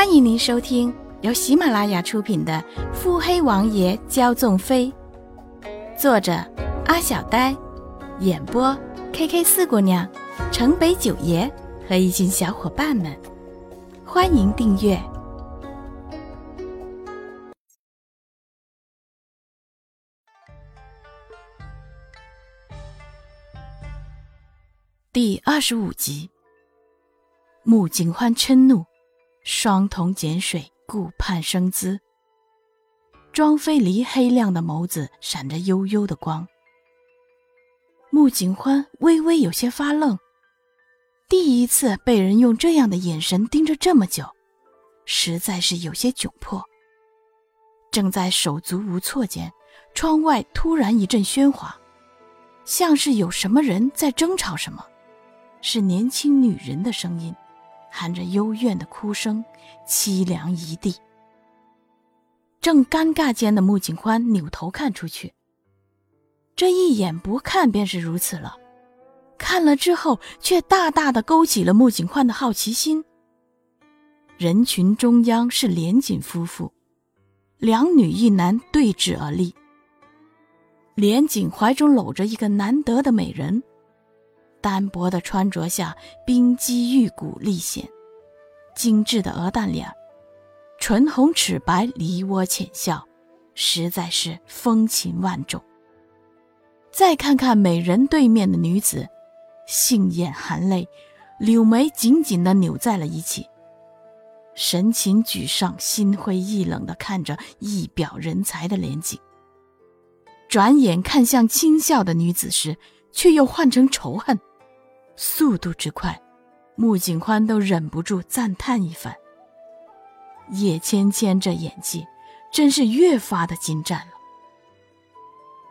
欢迎您收听由喜马拉雅出品的《腹黑王爷骄纵妃》，作者阿小呆，演播 K K 四姑娘、城北九爷和一群小伙伴们。欢迎订阅第二十五集。穆景欢嗔怒。双瞳剪水，顾盼生姿。庄飞离黑亮的眸子闪着幽幽的光。穆景欢微微有些发愣，第一次被人用这样的眼神盯着这么久，实在是有些窘迫。正在手足无措间，窗外突然一阵喧哗，像是有什么人在争吵什么，是年轻女人的声音。含着幽怨的哭声，凄凉一地。正尴尬间的穆景欢扭头看出去，这一眼不看便是如此了，看了之后却大大的勾起了穆景欢的好奇心。人群中央是连锦夫妇，两女一男对峙而立。连锦怀中搂着一个难得的美人。单薄的穿着下，冰肌玉骨立显，精致的鹅蛋脸，唇红齿白，梨涡浅笑，实在是风情万种。再看看美人对面的女子，杏眼含泪，柳眉紧紧的扭在了一起，神情沮丧，心灰意冷的看着一表人才的连景。转眼看向轻笑的女子时，却又换成仇恨。速度之快，穆景欢都忍不住赞叹一番。叶芊芊这演技，真是越发的精湛了。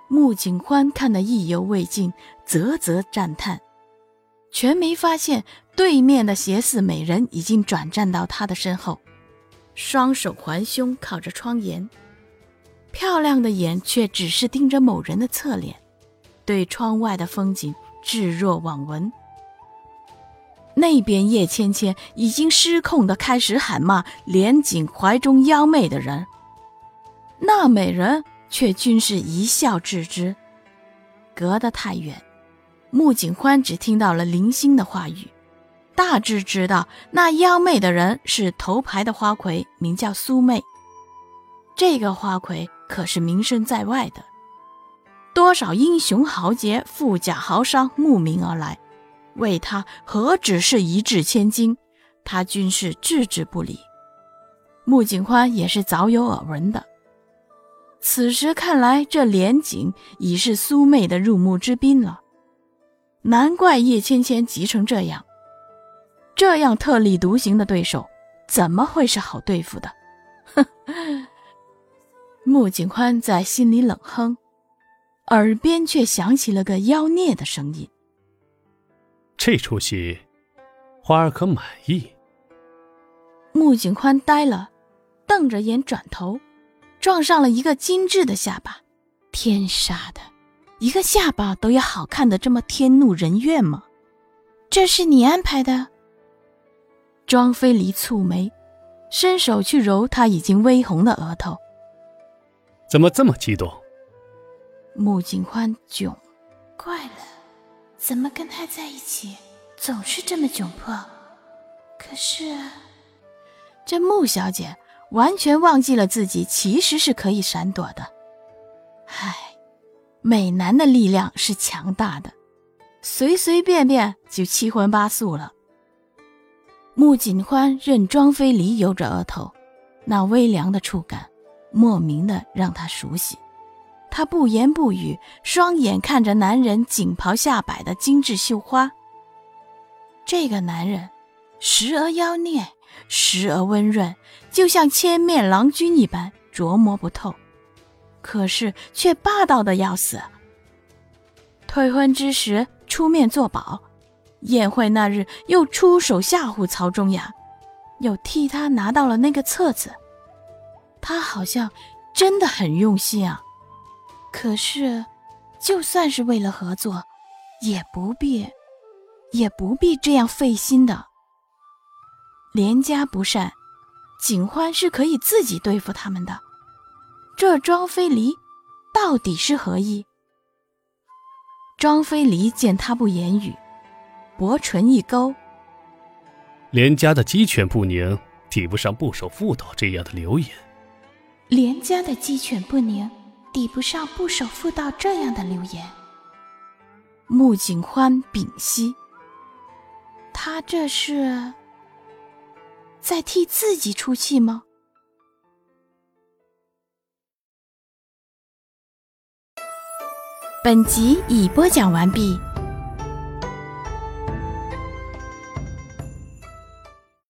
穆景欢看得意犹未尽，啧啧赞叹，全没发现对面的斜似美人已经转站到他的身后，双手环胸，靠着窗沿，漂亮的眼却只是盯着某人的侧脸，对窗外的风景置若罔闻。那边叶芊芊已经失控的开始喊骂连锦怀中妖媚的人，那美人却均是一笑置之。隔得太远，穆景欢只听到了零星的话语，大致知道那妖媚的人是头牌的花魁，名叫苏媚。这个花魁可是名声在外的，多少英雄豪杰、富甲豪商慕名而来。为他何止是一掷千金，他均是置之不理。穆景宽也是早有耳闻的。此时看来，这连锦已是苏妹的入幕之宾了。难怪叶芊芊急成这样，这样特立独行的对手，怎么会是好对付的？哼！穆景宽在心里冷哼，耳边却响起了个妖孽的声音。这出戏，花儿可满意？穆景宽呆了，瞪着眼转头，撞上了一个精致的下巴。天杀的，一个下巴都要好看的这么天怒人怨吗？这是你安排的？庄飞离蹙眉，伸手去揉他已经微红的额头。怎么这么激动？穆景宽囧，怪了。怎么跟他在一起总是这么窘迫？可是，这穆小姐完全忘记了自己其实是可以闪躲的。唉，美男的力量是强大的，随随便便就七荤八素了。穆景欢任庄飞离由着额头，那微凉的触感，莫名的让他熟悉。他不言不语，双眼看着男人锦袍下摆的精致绣花。这个男人，时而妖孽，时而温润，就像千面郎君一般，琢磨不透。可是却霸道的要死。退婚之时出面作保，宴会那日又出手吓唬曹忠雅，又替他拿到了那个册子。他好像真的很用心啊。可是，就算是为了合作，也不必，也不必这样费心的。连家不善，景欢是可以自己对付他们的。这庄飞离到底是何意？庄飞离见他不言语，薄唇一勾：“连家的鸡犬不宁，抵不上不守妇道这样的流言。连家的鸡犬不宁，抵不上不守妇道这样的流言。”穆景欢屏息，他这是在替自己出气吗？本集已播讲完毕。